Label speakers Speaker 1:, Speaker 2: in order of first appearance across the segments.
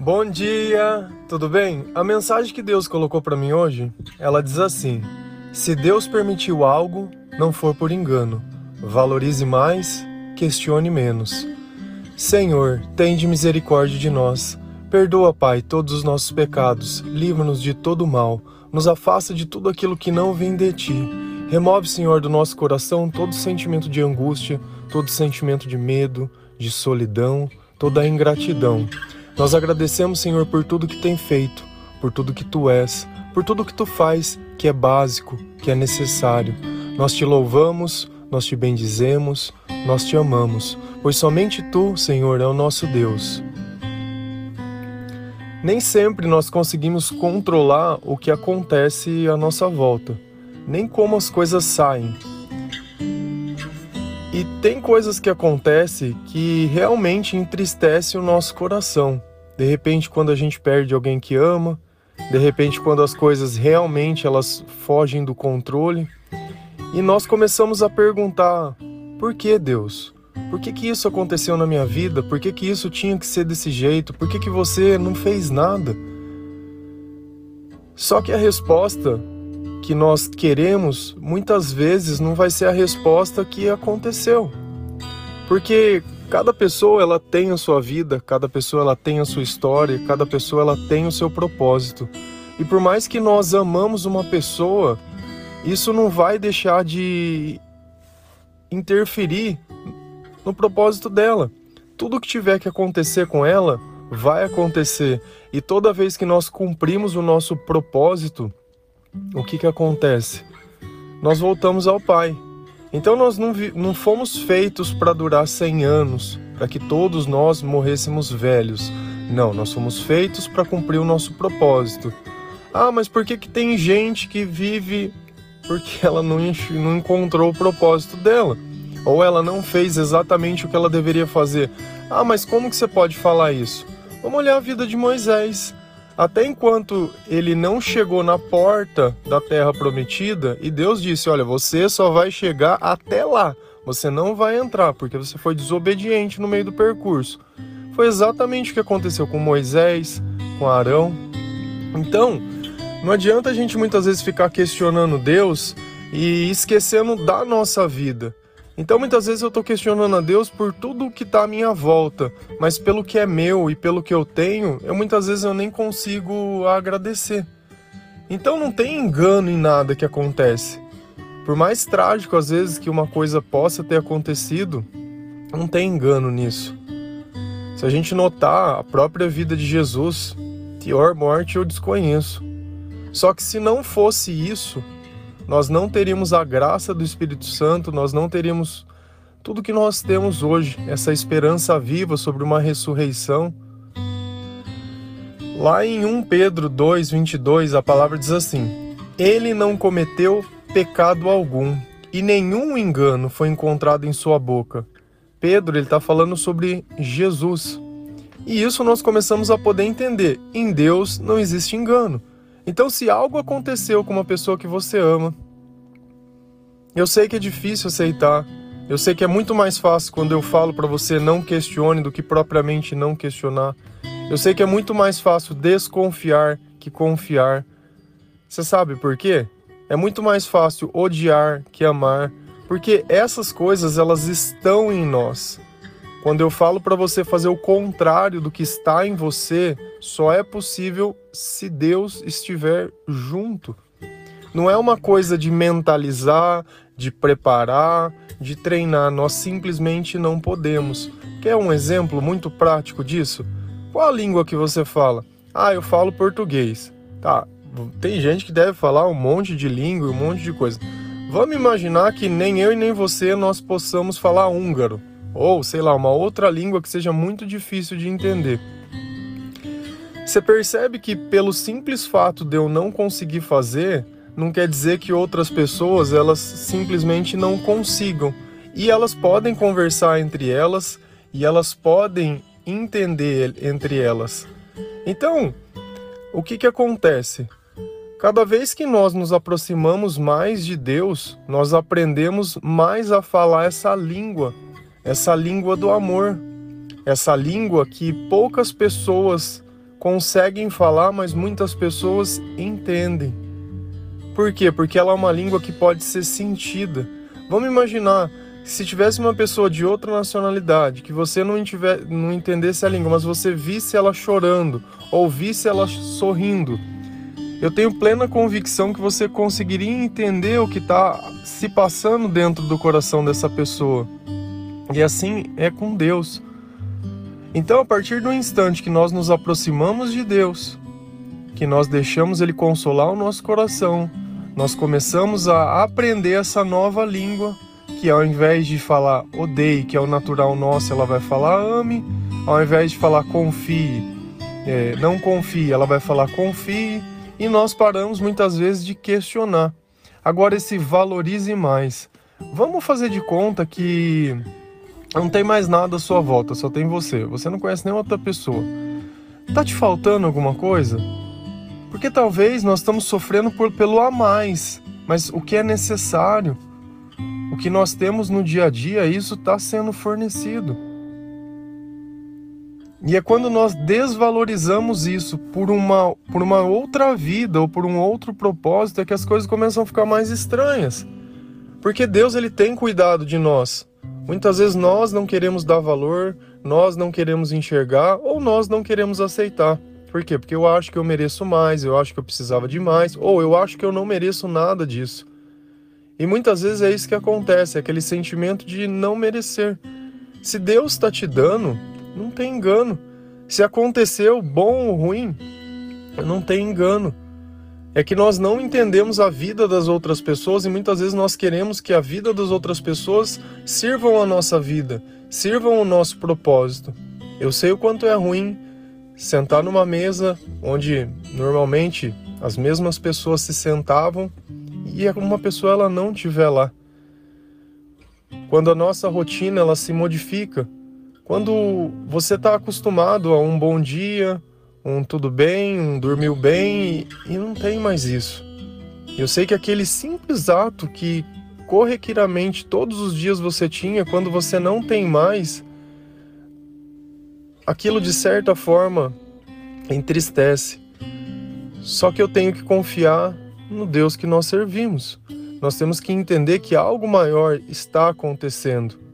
Speaker 1: Bom dia, tudo bem? A mensagem que Deus colocou para mim hoje, ela diz assim: Se Deus permitiu algo, não for por engano. Valorize mais, questione menos. Senhor, tende misericórdia de nós. Perdoa, Pai, todos os nossos pecados. Livra-nos de todo mal. Nos afasta de tudo aquilo que não vem de ti. Remove, Senhor, do nosso coração todo sentimento de angústia, todo sentimento de medo, de solidão, toda ingratidão. Nós agradecemos, Senhor, por tudo que tem feito, por tudo que tu és, por tudo que tu faz, que é básico, que é necessário. Nós te louvamos, nós te bendizemos, nós te amamos, pois somente tu, Senhor, é o nosso Deus. Nem sempre nós conseguimos controlar o que acontece à nossa volta, nem como as coisas saem, e tem coisas que acontecem que realmente entristecem o nosso coração. De repente, quando a gente perde alguém que ama, de repente, quando as coisas realmente elas fogem do controle, e nós começamos a perguntar: por que Deus? Por que, que isso aconteceu na minha vida? Por que, que isso tinha que ser desse jeito? Por que, que você não fez nada? Só que a resposta que nós queremos muitas vezes não vai ser a resposta que aconteceu. Porque cada pessoa ela tem a sua vida, cada pessoa ela tem a sua história, cada pessoa ela tem o seu propósito. E por mais que nós amamos uma pessoa, isso não vai deixar de interferir no propósito dela. Tudo que tiver que acontecer com ela vai acontecer. E toda vez que nós cumprimos o nosso propósito, o que, que acontece? Nós voltamos ao Pai. Então nós não, não fomos feitos para durar 100 anos, para que todos nós morrêssemos velhos. Não, nós fomos feitos para cumprir o nosso propósito. Ah, mas por que, que tem gente que vive porque ela não, não encontrou o propósito dela? Ou ela não fez exatamente o que ela deveria fazer? Ah, mas como que você pode falar isso? Vamos olhar a vida de Moisés. Até enquanto ele não chegou na porta da terra prometida, e Deus disse: Olha, você só vai chegar até lá, você não vai entrar, porque você foi desobediente no meio do percurso. Foi exatamente o que aconteceu com Moisés, com Arão. Então, não adianta a gente muitas vezes ficar questionando Deus e esquecendo da nossa vida. Então muitas vezes eu estou questionando a Deus por tudo que está à minha volta, mas pelo que é meu e pelo que eu tenho, eu muitas vezes eu nem consigo agradecer. Então não tem engano em nada que acontece. Por mais trágico às vezes que uma coisa possa ter acontecido, não tem engano nisso. Se a gente notar a própria vida de Jesus, pior morte eu desconheço. Só que se não fosse isso, nós não teríamos a graça do Espírito Santo, nós não teríamos tudo que nós temos hoje, essa esperança viva sobre uma ressurreição. Lá em 1 Pedro 2, 22, a palavra diz assim: Ele não cometeu pecado algum, e nenhum engano foi encontrado em sua boca. Pedro ele está falando sobre Jesus. E isso nós começamos a poder entender. Em Deus não existe engano. Então, se algo aconteceu com uma pessoa que você ama, eu sei que é difícil aceitar. Eu sei que é muito mais fácil quando eu falo para você não questione do que propriamente não questionar. Eu sei que é muito mais fácil desconfiar que confiar. Você sabe por quê? É muito mais fácil odiar que amar, porque essas coisas elas estão em nós. Quando eu falo para você fazer o contrário do que está em você, só é possível se Deus estiver junto. Não é uma coisa de mentalizar, de preparar, de treinar. Nós simplesmente não podemos. Quer um exemplo muito prático disso? Qual a língua que você fala? Ah, eu falo português. Tá, tem gente que deve falar um monte de língua, um monte de coisa. Vamos imaginar que nem eu e nem você nós possamos falar húngaro ou sei lá, uma outra língua que seja muito difícil de entender. Você percebe que pelo simples fato de eu não conseguir fazer, não quer dizer que outras pessoas elas simplesmente não consigam. E elas podem conversar entre elas e elas podem entender entre elas. Então, o que que acontece? Cada vez que nós nos aproximamos mais de Deus, nós aprendemos mais a falar essa língua essa língua do amor, essa língua que poucas pessoas conseguem falar, mas muitas pessoas entendem. Por quê? Porque ela é uma língua que pode ser sentida. Vamos imaginar se tivesse uma pessoa de outra nacionalidade, que você não, tiver, não entendesse a língua, mas você visse ela chorando, ou visse ela sorrindo, eu tenho plena convicção que você conseguiria entender o que está se passando dentro do coração dessa pessoa. E assim é com Deus. Então, a partir do instante que nós nos aproximamos de Deus, que nós deixamos Ele consolar o nosso coração, nós começamos a aprender essa nova língua, que ao invés de falar odeie, que é o natural nosso, ela vai falar ame, ao invés de falar confie, é, não confie, ela vai falar confie, e nós paramos muitas vezes de questionar. Agora, esse valorize mais. Vamos fazer de conta que não tem mais nada à sua volta, só tem você. Você não conhece nenhuma outra pessoa. Tá te faltando alguma coisa? Porque talvez nós estamos sofrendo por, pelo a mais, mas o que é necessário, o que nós temos no dia a dia, isso está sendo fornecido. E é quando nós desvalorizamos isso por uma, por uma outra vida ou por um outro propósito é que as coisas começam a ficar mais estranhas. Porque Deus ele tem cuidado de nós. Muitas vezes nós não queremos dar valor, nós não queremos enxergar ou nós não queremos aceitar. Por quê? Porque eu acho que eu mereço mais, eu acho que eu precisava de mais, ou eu acho que eu não mereço nada disso. E muitas vezes é isso que acontece, é aquele sentimento de não merecer. Se Deus está te dando, não tem engano. Se aconteceu bom ou ruim, não tem engano. É que nós não entendemos a vida das outras pessoas e muitas vezes nós queremos que a vida das outras pessoas sirvam a nossa vida, sirvam o nosso propósito. Eu sei o quanto é ruim sentar numa mesa onde normalmente as mesmas pessoas se sentavam e uma pessoa ela não estiver lá. Quando a nossa rotina ela se modifica, quando você está acostumado a um bom dia, um tudo bem, um dormiu bem e, e não tem mais isso. Eu sei que aquele simples ato que corriqueiramente todos os dias você tinha, quando você não tem mais, aquilo de certa forma entristece. Só que eu tenho que confiar no Deus que nós servimos. Nós temos que entender que algo maior está acontecendo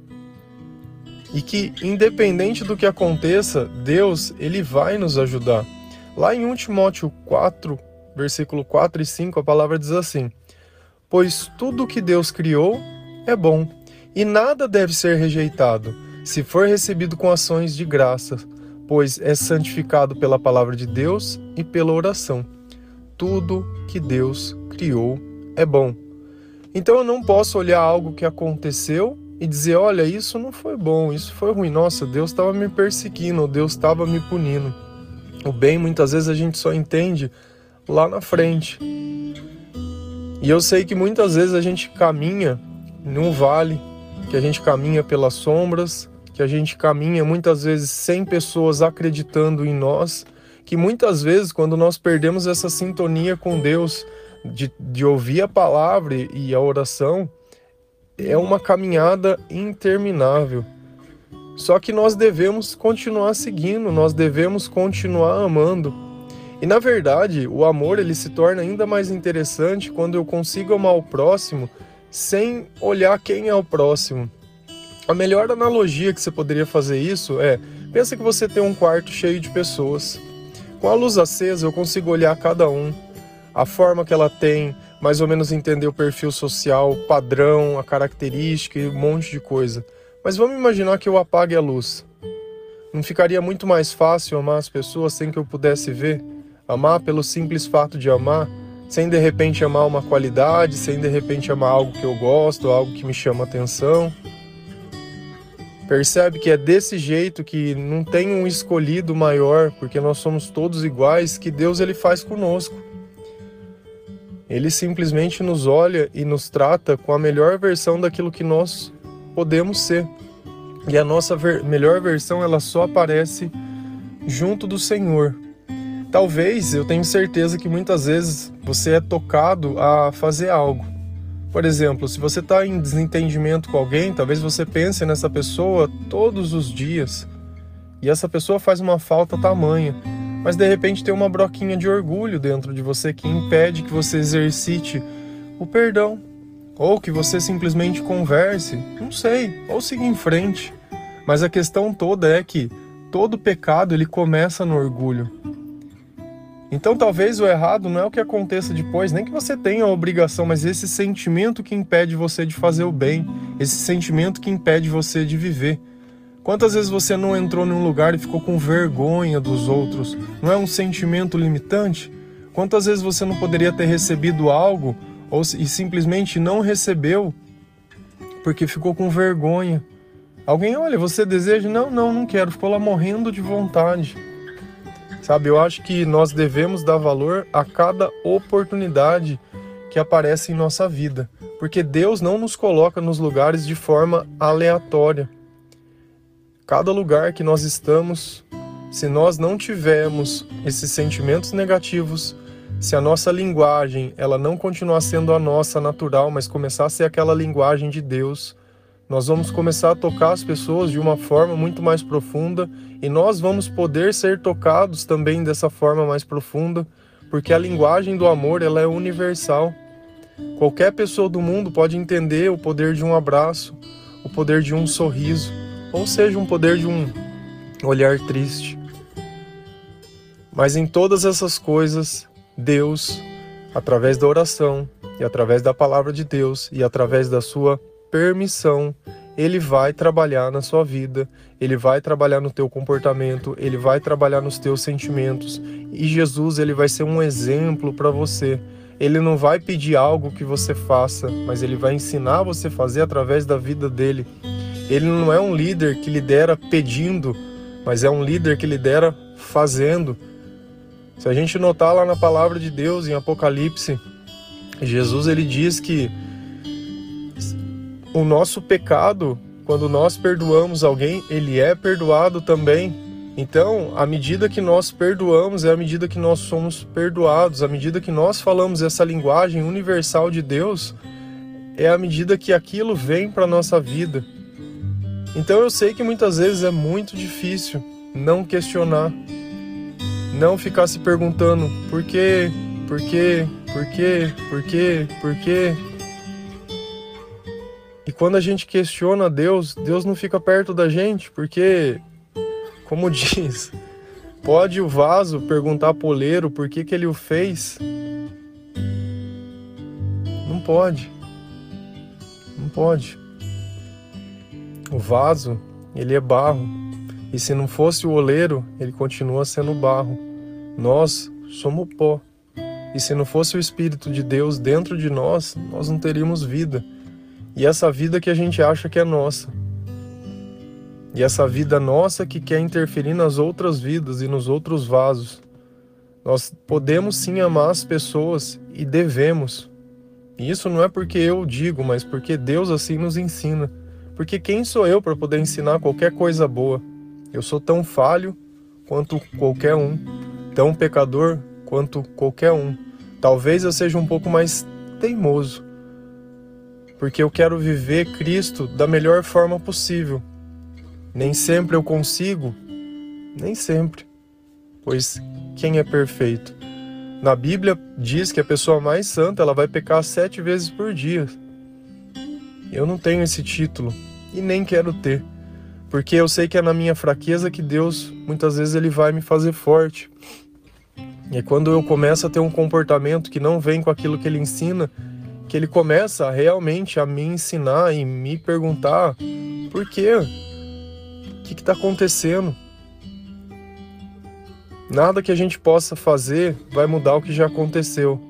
Speaker 1: e que independente do que aconteça, Deus, ele vai nos ajudar. Lá em 1 Timóteo 4, versículo 4 e 5, a palavra diz assim: Pois tudo que Deus criou é bom, e nada deve ser rejeitado, se for recebido com ações de graça, pois é santificado pela palavra de Deus e pela oração. Tudo que Deus criou é bom. Então eu não posso olhar algo que aconteceu e dizer: olha, isso não foi bom, isso foi ruim. Nossa, Deus estava me perseguindo, Deus estava me punindo. O bem muitas vezes a gente só entende lá na frente. E eu sei que muitas vezes a gente caminha num vale, que a gente caminha pelas sombras, que a gente caminha muitas vezes sem pessoas acreditando em nós, que muitas vezes quando nós perdemos essa sintonia com Deus, de, de ouvir a palavra e a oração, é uma caminhada interminável. Só que nós devemos continuar seguindo, nós devemos continuar amando. E na verdade, o amor ele se torna ainda mais interessante quando eu consigo amar o próximo sem olhar quem é o próximo. A melhor analogia que você poderia fazer isso é: pensa que você tem um quarto cheio de pessoas. Com a luz acesa, eu consigo olhar cada um, a forma que ela tem, mais ou menos entender o perfil social, o padrão, a característica e um monte de coisa. Mas vamos imaginar que eu apague a luz. Não ficaria muito mais fácil amar as pessoas sem que eu pudesse ver? Amar pelo simples fato de amar, sem de repente amar uma qualidade, sem de repente amar algo que eu gosto, algo que me chama atenção. Percebe que é desse jeito que não tem um escolhido maior, porque nós somos todos iguais, que Deus ele faz conosco. Ele simplesmente nos olha e nos trata com a melhor versão daquilo que nós podemos ser. E a nossa ver melhor versão ela só aparece junto do Senhor. Talvez eu tenho certeza que muitas vezes você é tocado a fazer algo. Por exemplo, se você está em desentendimento com alguém, talvez você pense nessa pessoa todos os dias e essa pessoa faz uma falta tamanha mas de repente tem uma broquinha de orgulho dentro de você que impede que você exercite o perdão, ou que você simplesmente converse, não sei, ou siga em frente. Mas a questão toda é que todo pecado ele começa no orgulho. Então talvez o errado não é o que aconteça depois, nem que você tenha a obrigação, mas esse sentimento que impede você de fazer o bem, esse sentimento que impede você de viver. Quantas vezes você não entrou num lugar e ficou com vergonha dos outros? Não é um sentimento limitante? Quantas vezes você não poderia ter recebido algo ou e simplesmente não recebeu porque ficou com vergonha? Alguém, olha, você deseja? Não, não, não quero. Ficou lá morrendo de vontade. Sabe, eu acho que nós devemos dar valor a cada oportunidade que aparece em nossa vida, porque Deus não nos coloca nos lugares de forma aleatória. Cada lugar que nós estamos, se nós não tivermos esses sentimentos negativos, se a nossa linguagem ela não continuar sendo a nossa natural, mas começar a ser aquela linguagem de Deus, nós vamos começar a tocar as pessoas de uma forma muito mais profunda e nós vamos poder ser tocados também dessa forma mais profunda, porque a linguagem do amor ela é universal. Qualquer pessoa do mundo pode entender o poder de um abraço, o poder de um sorriso, ou seja, um poder de um olhar triste. Mas em todas essas coisas, Deus, através da oração e através da palavra de Deus e através da sua permissão, ele vai trabalhar na sua vida, ele vai trabalhar no teu comportamento, ele vai trabalhar nos teus sentimentos. E Jesus, ele vai ser um exemplo para você. Ele não vai pedir algo que você faça, mas ele vai ensinar você a fazer através da vida dele. Ele não é um líder que lidera pedindo, mas é um líder que lidera fazendo. Se a gente notar lá na palavra de Deus em Apocalipse, Jesus ele diz que o nosso pecado, quando nós perdoamos alguém, ele é perdoado também. Então, à medida que nós perdoamos, é à medida que nós somos perdoados, à medida que nós falamos essa linguagem universal de Deus, é à medida que aquilo vem para nossa vida. Então eu sei que muitas vezes é muito difícil não questionar, não ficar se perguntando por quê, por quê, por quê, por quê, por quê, e quando a gente questiona Deus, Deus não fica perto da gente, porque, como diz, pode o vaso perguntar pro oleiro por que, que ele o fez? Não pode. Não pode. O vaso, ele é barro. E se não fosse o oleiro, ele continua sendo barro. Nós somos pó. E se não fosse o Espírito de Deus dentro de nós, nós não teríamos vida e essa vida que a gente acha que é nossa. E essa vida nossa que quer interferir nas outras vidas e nos outros vasos. Nós podemos sim amar as pessoas e devemos. E isso não é porque eu digo, mas porque Deus assim nos ensina. Porque quem sou eu para poder ensinar qualquer coisa boa? Eu sou tão falho quanto qualquer um, tão pecador quanto qualquer um. Talvez eu seja um pouco mais teimoso, porque eu quero viver Cristo da melhor forma possível. Nem sempre eu consigo, nem sempre, pois quem é perfeito? Na Bíblia diz que a pessoa mais santa ela vai pecar sete vezes por dia. Eu não tenho esse título e nem quero ter, porque eu sei que é na minha fraqueza que Deus muitas vezes ele vai me fazer forte. E quando eu começo a ter um comportamento que não vem com aquilo que ele ensina, que ele começa realmente a me ensinar e me perguntar por quê? O que está acontecendo? Nada que a gente possa fazer vai mudar o que já aconteceu,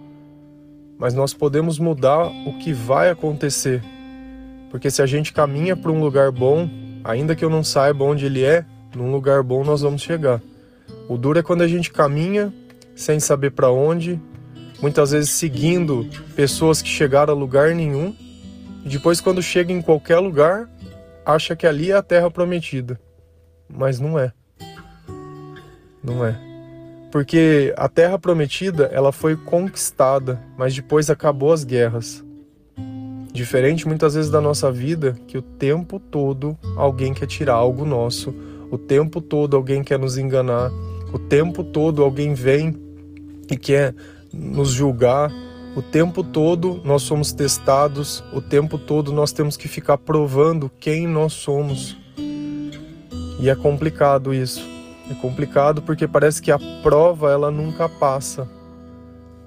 Speaker 1: mas nós podemos mudar o que vai acontecer. Porque se a gente caminha para um lugar bom, ainda que eu não saiba onde ele é, num lugar bom nós vamos chegar. O duro é quando a gente caminha sem saber para onde, muitas vezes seguindo pessoas que chegaram a lugar nenhum, e depois, quando chega em qualquer lugar, acha que ali é a terra prometida. Mas não é. Não é. Porque a terra prometida, ela foi conquistada, mas depois acabou as guerras. Diferente muitas vezes da nossa vida, que o tempo todo alguém quer tirar algo nosso, o tempo todo alguém quer nos enganar, O tempo todo alguém vem e quer nos julgar. O tempo todo nós somos testados, o tempo todo nós temos que ficar provando quem nós somos. E é complicado isso. É complicado porque parece que a prova ela nunca passa.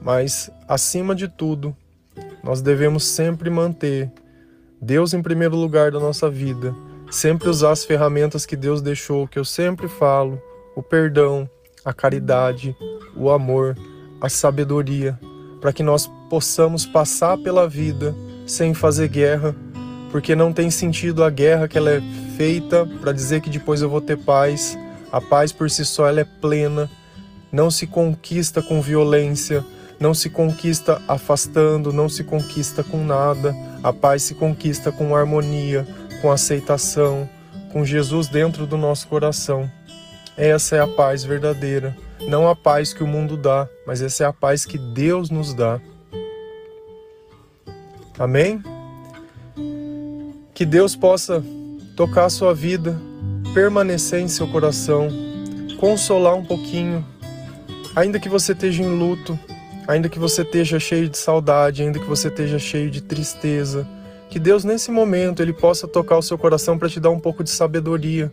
Speaker 1: Mas acima de tudo, nós devemos sempre manter Deus em primeiro lugar da nossa vida, sempre usar as ferramentas que Deus deixou, que eu sempre falo, o perdão, a caridade, o amor, a sabedoria, para que nós possamos passar pela vida sem fazer guerra, porque não tem sentido a guerra que ela é feita para dizer que depois eu vou ter paz. A paz por si só ela é plena, não se conquista com violência, não se conquista afastando, não se conquista com nada. A paz se conquista com harmonia, com aceitação, com Jesus dentro do nosso coração. Essa é a paz verdadeira, não a paz que o mundo dá, mas essa é a paz que Deus nos dá. Amém? Que Deus possa tocar a sua vida, permanecer em seu coração, consolar um pouquinho, ainda que você esteja em luto, ainda que você esteja cheio de saudade, ainda que você esteja cheio de tristeza, que Deus nesse momento ele possa tocar o seu coração para te dar um pouco de sabedoria,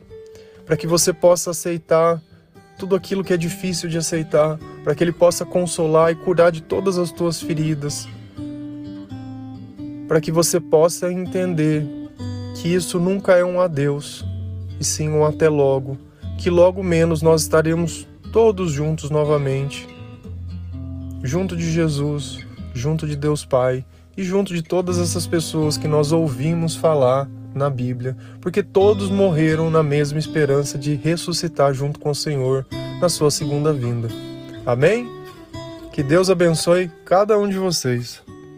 Speaker 1: para que você possa aceitar tudo aquilo que é difícil de aceitar, para que ele possa consolar e curar de todas as tuas feridas, para que você possa entender que isso nunca é um adeus, e sim um até logo, que logo menos nós estaremos todos juntos novamente junto de Jesus, junto de Deus Pai e junto de todas essas pessoas que nós ouvimos falar na Bíblia, porque todos morreram na mesma esperança de ressuscitar junto com o Senhor na sua segunda vinda. Amém? Que Deus abençoe cada um de vocês.